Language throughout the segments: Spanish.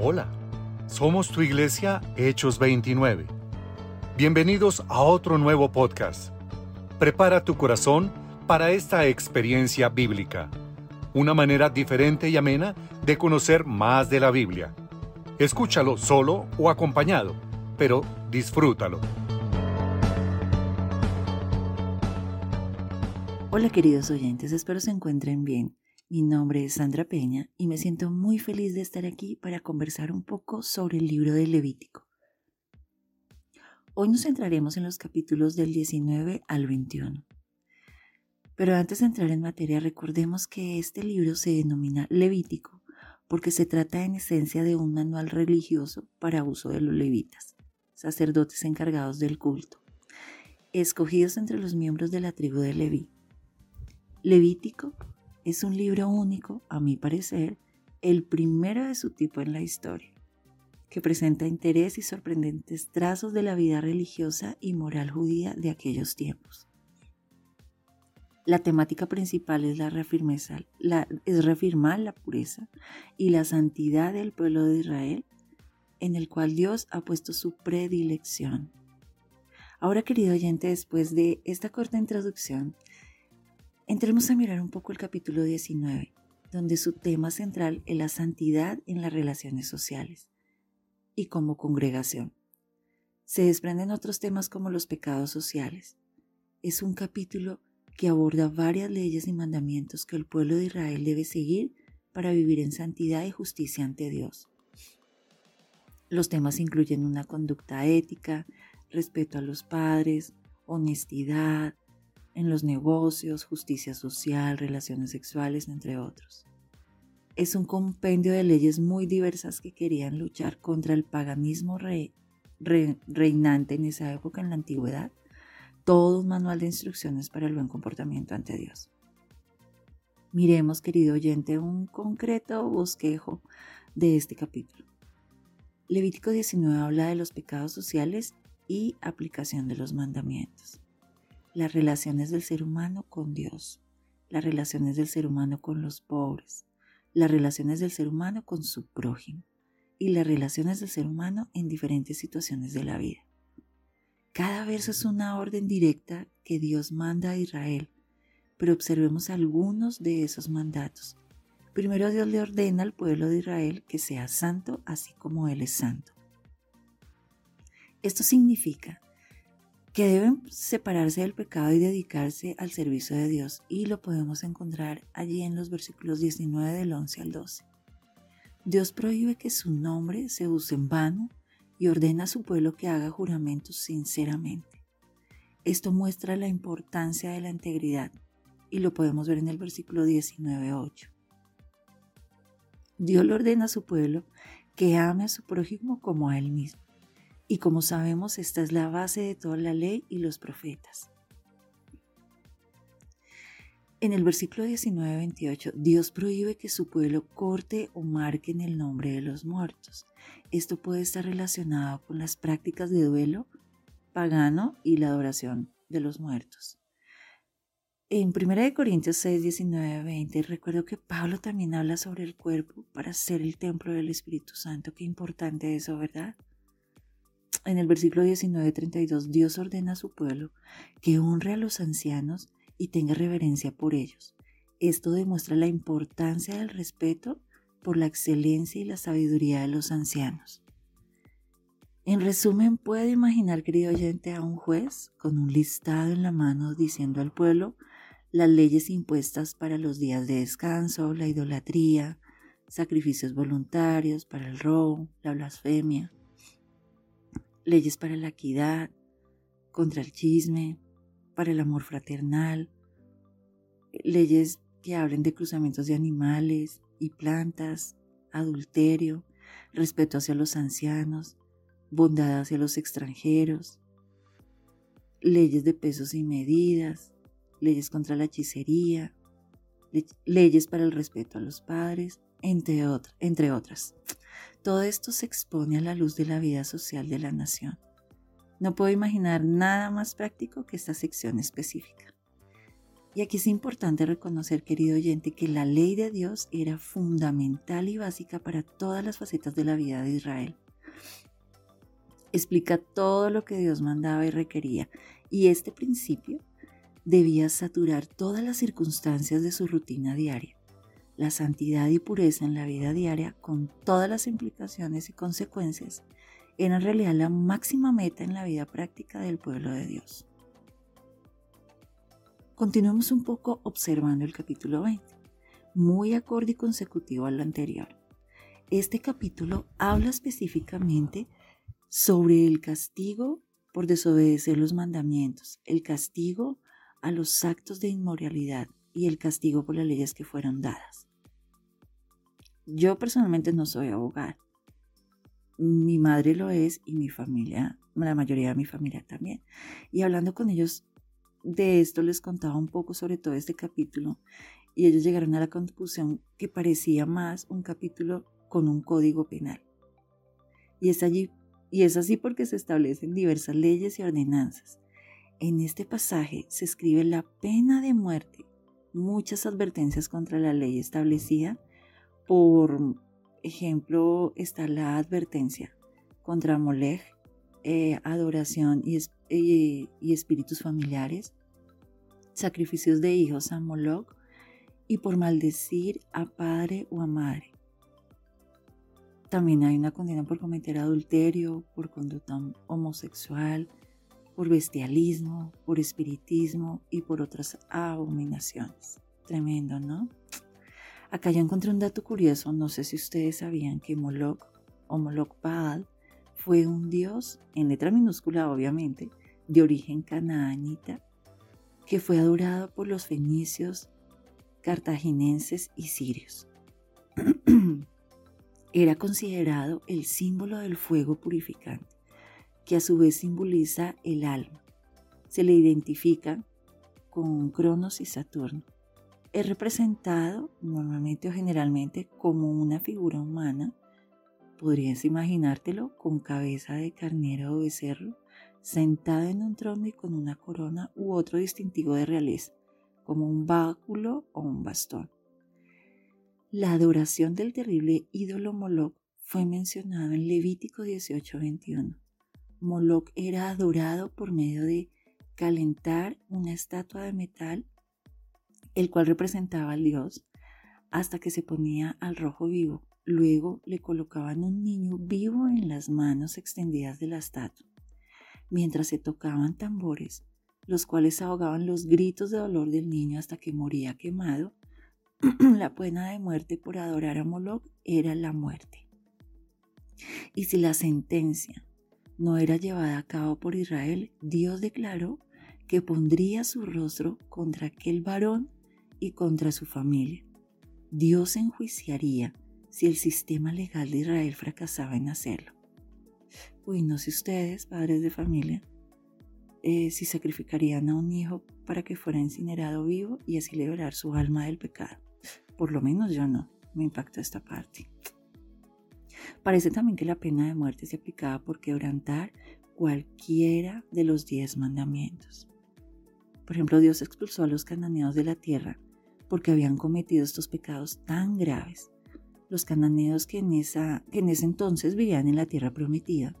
Hola, somos tu iglesia Hechos 29. Bienvenidos a otro nuevo podcast. Prepara tu corazón para esta experiencia bíblica, una manera diferente y amena de conocer más de la Biblia. Escúchalo solo o acompañado, pero disfrútalo. Hola queridos oyentes, espero se encuentren bien. Mi nombre es Sandra Peña y me siento muy feliz de estar aquí para conversar un poco sobre el libro de Levítico. Hoy nos centraremos en los capítulos del 19 al 21. Pero antes de entrar en materia, recordemos que este libro se denomina Levítico porque se trata en esencia de un manual religioso para uso de los levitas, sacerdotes encargados del culto, escogidos entre los miembros de la tribu de Leví. Levítico es un libro único, a mi parecer, el primero de su tipo en la historia, que presenta interés y sorprendentes trazos de la vida religiosa y moral judía de aquellos tiempos. La temática principal es, la la, es reafirmar la pureza y la santidad del pueblo de Israel, en el cual Dios ha puesto su predilección. Ahora, querido oyente, después de esta corta introducción, Entremos a mirar un poco el capítulo 19, donde su tema central es la santidad en las relaciones sociales y como congregación. Se desprenden otros temas como los pecados sociales. Es un capítulo que aborda varias leyes y mandamientos que el pueblo de Israel debe seguir para vivir en santidad y justicia ante Dios. Los temas incluyen una conducta ética, respeto a los padres, honestidad, en los negocios, justicia social, relaciones sexuales, entre otros. Es un compendio de leyes muy diversas que querían luchar contra el paganismo reinante en esa época en la antigüedad, todo un manual de instrucciones para el buen comportamiento ante Dios. Miremos, querido oyente, un concreto bosquejo de este capítulo. Levítico 19 habla de los pecados sociales y aplicación de los mandamientos las relaciones del ser humano con Dios, las relaciones del ser humano con los pobres, las relaciones del ser humano con su prójimo y las relaciones del ser humano en diferentes situaciones de la vida. Cada verso es una orden directa que Dios manda a Israel, pero observemos algunos de esos mandatos. Primero Dios le ordena al pueblo de Israel que sea santo así como Él es santo. Esto significa que deben separarse del pecado y dedicarse al servicio de Dios. Y lo podemos encontrar allí en los versículos 19 del 11 al 12. Dios prohíbe que su nombre se use en vano y ordena a su pueblo que haga juramentos sinceramente. Esto muestra la importancia de la integridad y lo podemos ver en el versículo 19.8. Dios le ordena a su pueblo que ame a su prójimo como a él mismo. Y como sabemos, esta es la base de toda la ley y los profetas. En el versículo 19-28, Dios prohíbe que su pueblo corte o marque en el nombre de los muertos. Esto puede estar relacionado con las prácticas de duelo pagano y la adoración de los muertos. En 1 Corintios 6, 19, 20, recuerdo que Pablo también habla sobre el cuerpo para ser el templo del Espíritu Santo. Qué importante eso, ¿verdad? En el versículo 19-32, Dios ordena a su pueblo que honre a los ancianos y tenga reverencia por ellos. Esto demuestra la importancia del respeto por la excelencia y la sabiduría de los ancianos. En resumen, puede imaginar, querido oyente, a un juez con un listado en la mano diciendo al pueblo las leyes impuestas para los días de descanso, la idolatría, sacrificios voluntarios para el robo, la blasfemia, leyes para la equidad, contra el chisme, para el amor fraternal, leyes que hablen de cruzamientos de animales y plantas, adulterio, respeto hacia los ancianos, bondad hacia los extranjeros, leyes de pesos y medidas, leyes contra la hechicería, leyes para el respeto a los padres, entre, entre otras. Todo esto se expone a la luz de la vida social de la nación. No puedo imaginar nada más práctico que esta sección específica. Y aquí es importante reconocer, querido oyente, que la ley de Dios era fundamental y básica para todas las facetas de la vida de Israel. Explica todo lo que Dios mandaba y requería, y este principio debía saturar todas las circunstancias de su rutina diaria. La santidad y pureza en la vida diaria, con todas las implicaciones y consecuencias, era en realidad la máxima meta en la vida práctica del pueblo de Dios. Continuemos un poco observando el capítulo 20, muy acorde y consecutivo al anterior. Este capítulo habla específicamente sobre el castigo por desobedecer los mandamientos, el castigo a los actos de inmoralidad y el castigo por las leyes que fueron dadas. Yo personalmente no soy abogada. Mi madre lo es y mi familia, la mayoría de mi familia también. Y hablando con ellos de esto les contaba un poco sobre todo este capítulo y ellos llegaron a la conclusión que parecía más un capítulo con un código penal. Y es allí y es así porque se establecen diversas leyes y ordenanzas. En este pasaje se escribe la pena de muerte, muchas advertencias contra la ley establecida. Por ejemplo, está la advertencia contra Molech, eh, adoración y, y, espíritus familiares, sacrificios de hijos a Moloch y por maldecir a padre o a madre. También hay una condena por cometer adulterio, por conducta homosexual, por bestialismo, por espiritismo y por otras abominaciones. Tremendo, ¿no? Acá ya encontré un dato curioso, no sé si ustedes sabían que Moloch o Moloch Baal fue un dios, en letra minúscula obviamente, de origen canaanita, que fue adorado por los fenicios, cartaginenses y sirios. Era considerado el símbolo del fuego purificante, que a su vez simboliza el alma. Se le identifica con Cronos y Saturno. Es representado normalmente o generalmente como una figura humana. Podrías imaginártelo con cabeza de carnero o becerro, sentado en un trono y con una corona u otro distintivo de realeza, como un báculo o un bastón. La adoración del terrible ídolo Moloch fue mencionada en Levítico 18:21. Moloch era adorado por medio de calentar una estatua de metal, el cual representaba al dios, hasta que se ponía al rojo vivo. Luego le colocaban un niño vivo en las manos extendidas de la estatua mientras se tocaban tambores, los cuales ahogaban los gritos de dolor del niño hasta que moría quemado, la pena de muerte por adorar a Moloch era la muerte. Y si la sentencia no era llevada a cabo por Israel, Dios declaró que pondría su rostro contra aquel varón y contra su familia. Dios enjuiciaría si el sistema legal de Israel fracasaba en hacerlo. Uy, no sé ustedes, padres de familia, eh, si sacrificarían a un hijo para que fuera incinerado vivo y así liberar su alma del pecado. Por lo menos yo no, me impactó esta parte. Parece también que la pena de muerte se aplicaba por quebrantar cualquiera de los diez mandamientos. Por ejemplo, Dios expulsó a los cananeos de la tierra porque habían cometido estos pecados tan graves. Los cananeos que en, ese entonces vivían en la tierra prometida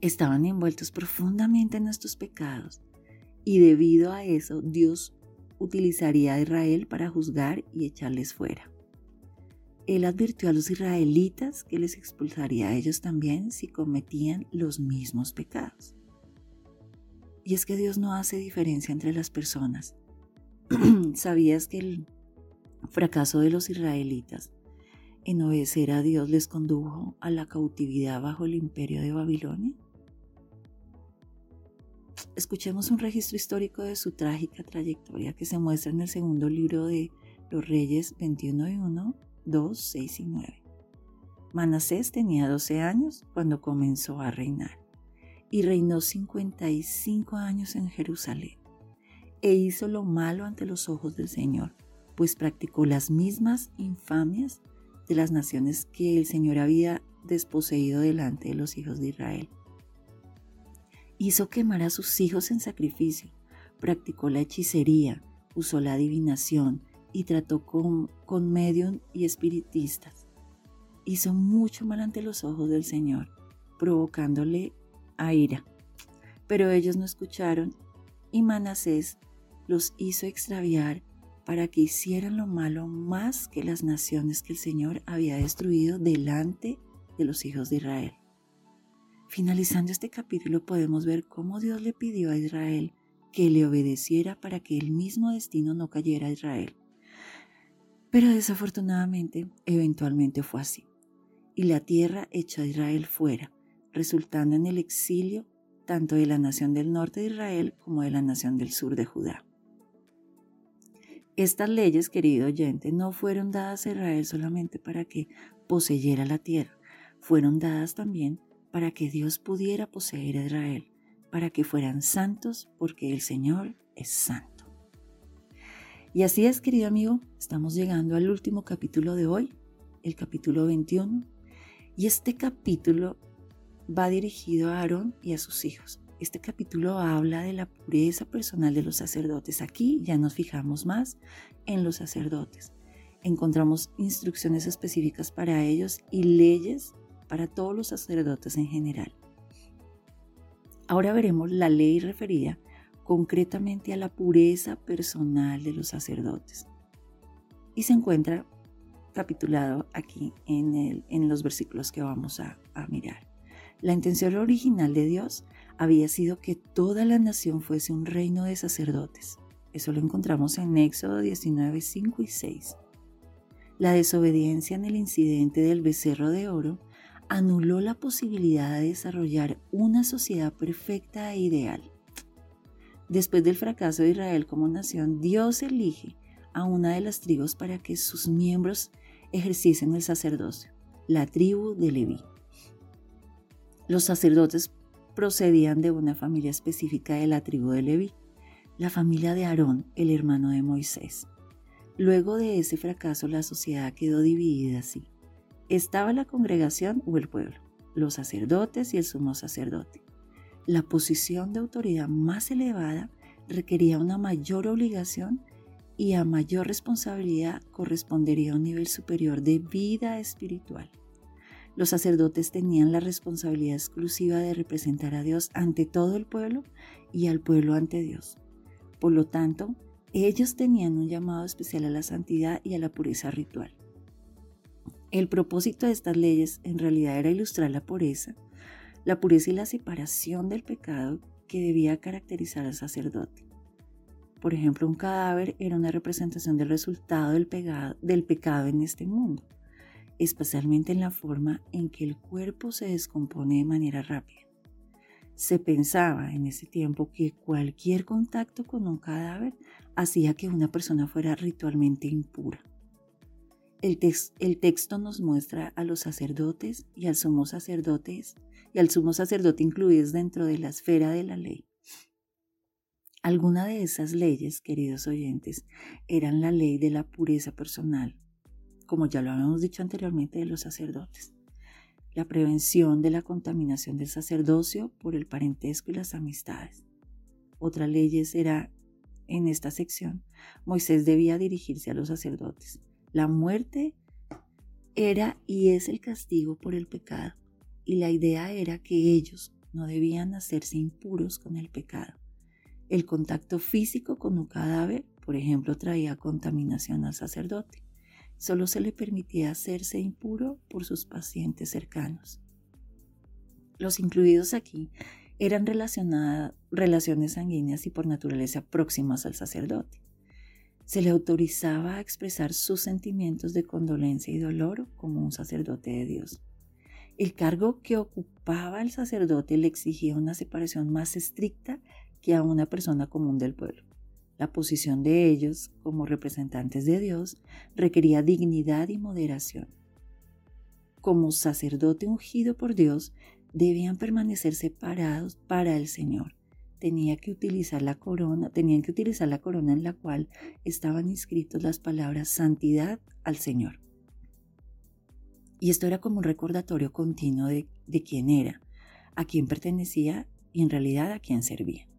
estaban envueltos profundamente en estos pecados y debido a eso Dios utilizaría a Israel para juzgar y echarles fuera. Él advirtió a los israelitas que les expulsaría a ellos también si cometían los mismos pecados. Y es que Dios no hace diferencia entre las personas. ¿Sabías que el fracaso de los israelitas en obedecer a Dios les condujo a la cautividad bajo el imperio de Babilonia? Escuchemos un registro histórico de su trágica trayectoria que se muestra en el segundo libro de los Reyes 21 y 1, 2, 6 y 9. Manasés tenía 12 años cuando comenzó a reinar y reinó 55 años en Jerusalén e hizo lo malo ante los ojos del Señor, pues practicó las mismas infamias de las naciones que el Señor había desposeído delante de los hijos de Israel hizo quemar a sus hijos en sacrificio, practicó la hechicería, usó la adivinación y trató con, con y espiritistas. Hizo mucho mal ante los ojos del Señor, provocándole a ira. Pero ellos no escucharon y Manasés los hizo extraviar para que hicieran lo malo más que las naciones que el Señor había destruido delante de los hijos de Israel. Finalizando este capítulo podemos ver cómo Dios le pidió a Israel que le obedeciera para que el mismo destino no cayera a Israel. Pero desafortunadamente, eventualmente fue así, y la tierra echó a Israel fuera, resultando en el exilio tanto de la nación del norte de Israel como de la nación del sur de Judá. Estas leyes, querido oyente, no fueron dadas a Israel solamente para que poseyera la tierra, fueron dadas también para que Dios pudiera poseer a Israel, para que fueran santos, porque el Señor es santo. Y así es, querido amigo, estamos llegando al último capítulo de hoy, el capítulo 21, y este capítulo va dirigido a Aarón y a sus hijos. Este capítulo habla de la pureza personal de los sacerdotes. Aquí ya nos fijamos más en los sacerdotes. Encontramos instrucciones específicas para ellos y leyes para todos los sacerdotes en general. Ahora veremos la ley referida concretamente a la pureza personal de los sacerdotes. Y se encuentra capitulado aquí en, los versículos que vamos a, a mirar. La intención original de Dios había sido que toda la nación fuese un reino de sacerdotes. Eso lo encontramos en Éxodo 19, 5 y 6. La desobediencia en el incidente del becerro de oro anuló la posibilidad de desarrollar una sociedad perfecta e ideal. Después del fracaso de Israel como nación, Dios elige a una de las tribus para que sus miembros ejerciesen el sacerdocio, la tribu de Leví. Los sacerdotes procedían de una familia específica de la tribu de Leví, la familia de Aarón, el hermano de Moisés. Luego de ese fracaso, la sociedad quedó dividida así estaba la congregación o el pueblo, los sacerdotes y el sumo sacerdote. La posición de autoridad más elevada requería una mayor obligación y a mayor responsabilidad correspondería un nivel superior de vida espiritual. Los sacerdotes tenían la responsabilidad exclusiva de representar a Dios ante todo el pueblo y al pueblo ante Dios. Por lo tanto, ellos tenían un llamado especial a la santidad y a la pureza ritual. El propósito de estas leyes en realidad era ilustrar la pureza, la pureza y la separación del pecado que debía caracterizar al sacerdote. Por ejemplo, un cadáver era una representación del resultado del, del pecado en este mundo, especialmente en la forma en que el cuerpo se descompone de manera rápida. Se pensaba en ese tiempo que cualquier contacto con un cadáver hacía que una persona fuera ritualmente impura. El, texto nos muestra a los sacerdotes y al sumo sacerdotes y al sumo sacerdote incluidos dentro de la esfera de la ley. Alguna de esas leyes, queridos oyentes, eran la ley de la pureza personal, como ya lo habíamos dicho anteriormente de los sacerdotes, la prevención de la contaminación del sacerdocio por el parentesco y las amistades. Otra ley era, en esta sección, Moisés debía dirigirse a los sacerdotes la muerte era y es el castigo por el pecado, y la idea era que ellos no debían hacerse impuros con el pecado. El contacto físico con un cadáver, por ejemplo, traía contaminación al sacerdote. Solo se le permitía hacerse impuro por sus pacientes cercanos. Los incluidos aquí eran relaciones sanguíneas y por naturaleza próximas al sacerdote se le autorizaba a expresar sus sentimientos de condolencia y dolor como un sacerdote de Dios. El cargo que ocupaba el sacerdote le exigía una separación más estricta que a una persona común del pueblo. La posición de ellos como representantes de Dios requería dignidad y moderación. Como sacerdote ungido por Dios, debían permanecer separados para el Señor tenía que utilizar la corona, tenían que utilizar la corona en la cual estaban inscritas las palabras santidad al Señor. Y esto era como un recordatorio continuo de, de quién era, a quién pertenecía y en realidad a quién servía.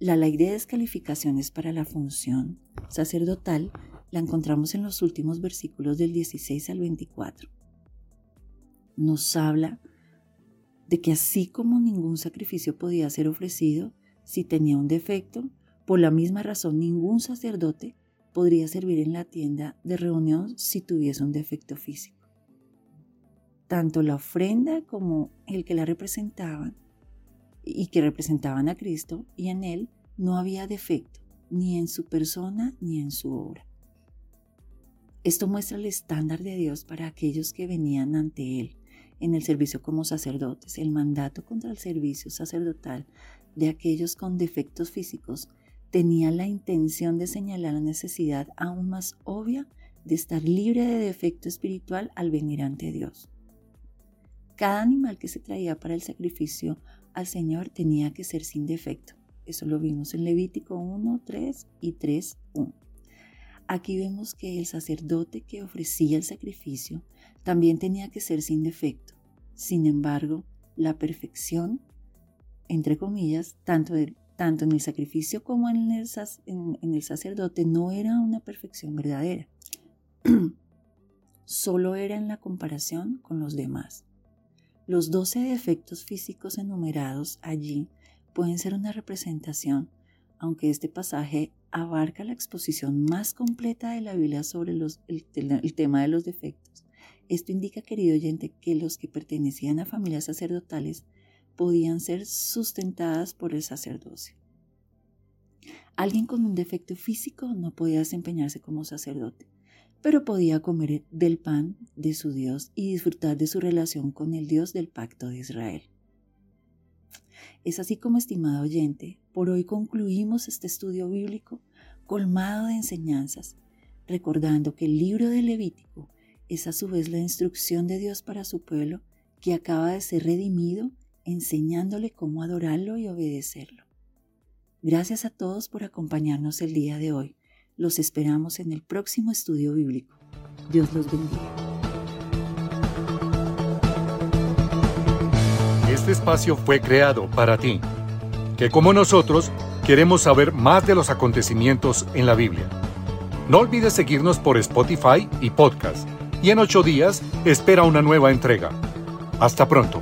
La ley de descalificaciones para la función sacerdotal la encontramos en los últimos versículos del 16 al 24. Nos habla de que así como ningún sacrificio podía ser ofrecido si tenía un defecto, por la misma razón ningún sacerdote podría servir en la tienda de reunión si tuviese un defecto físico. Tanto la ofrenda como el que la representaban y que representaban a Cristo y en él no había defecto, ni en su persona ni en su obra. Esto muestra el estándar de Dios para aquellos que venían ante Él en el servicio como sacerdotes. El mandato contra el servicio sacerdotal de aquellos con defectos físicos tenía la intención de señalar la necesidad aún más obvia de estar libre de defecto espiritual al venir ante Dios. Cada animal que se traía para el sacrificio al Señor tenía que ser sin defecto. Eso lo vimos en Levítico 1, 3 y 3, 1. Aquí vemos que el sacerdote que ofrecía el sacrificio también tenía que ser sin defecto. Sin embargo, la perfección, entre comillas, tanto, en el sacrificio como en el, en el sacerdote, no era una perfección verdadera. Solo era en la comparación con los demás. Los doce defectos físicos enumerados allí pueden ser una representación, aunque este pasaje abarca la exposición más completa de la Biblia sobre el, tema de los defectos. Esto indica, querido oyente, que los que pertenecían a familias sacerdotales podían ser sustentadas por el sacerdocio. Alguien con un defecto físico no podía desempeñarse como sacerdote, pero podía comer del pan de su Dios y disfrutar de su relación con el Dios del pacto de Israel. Es así como, estimado oyente, por hoy concluimos este estudio bíblico colmado de enseñanzas, recordando que el libro de Levítico es a su vez la instrucción de Dios para su pueblo que acaba de ser redimido, enseñándole cómo adorarlo y obedecerlo. Gracias a todos por acompañarnos el día de hoy. Los esperamos en el próximo estudio bíblico. Dios los bendiga. Este espacio fue creado para ti, que como nosotros queremos saber más de los acontecimientos en la Biblia. No olvides seguirnos por Spotify y podcast, y en ocho días espera una nueva entrega. Hasta pronto.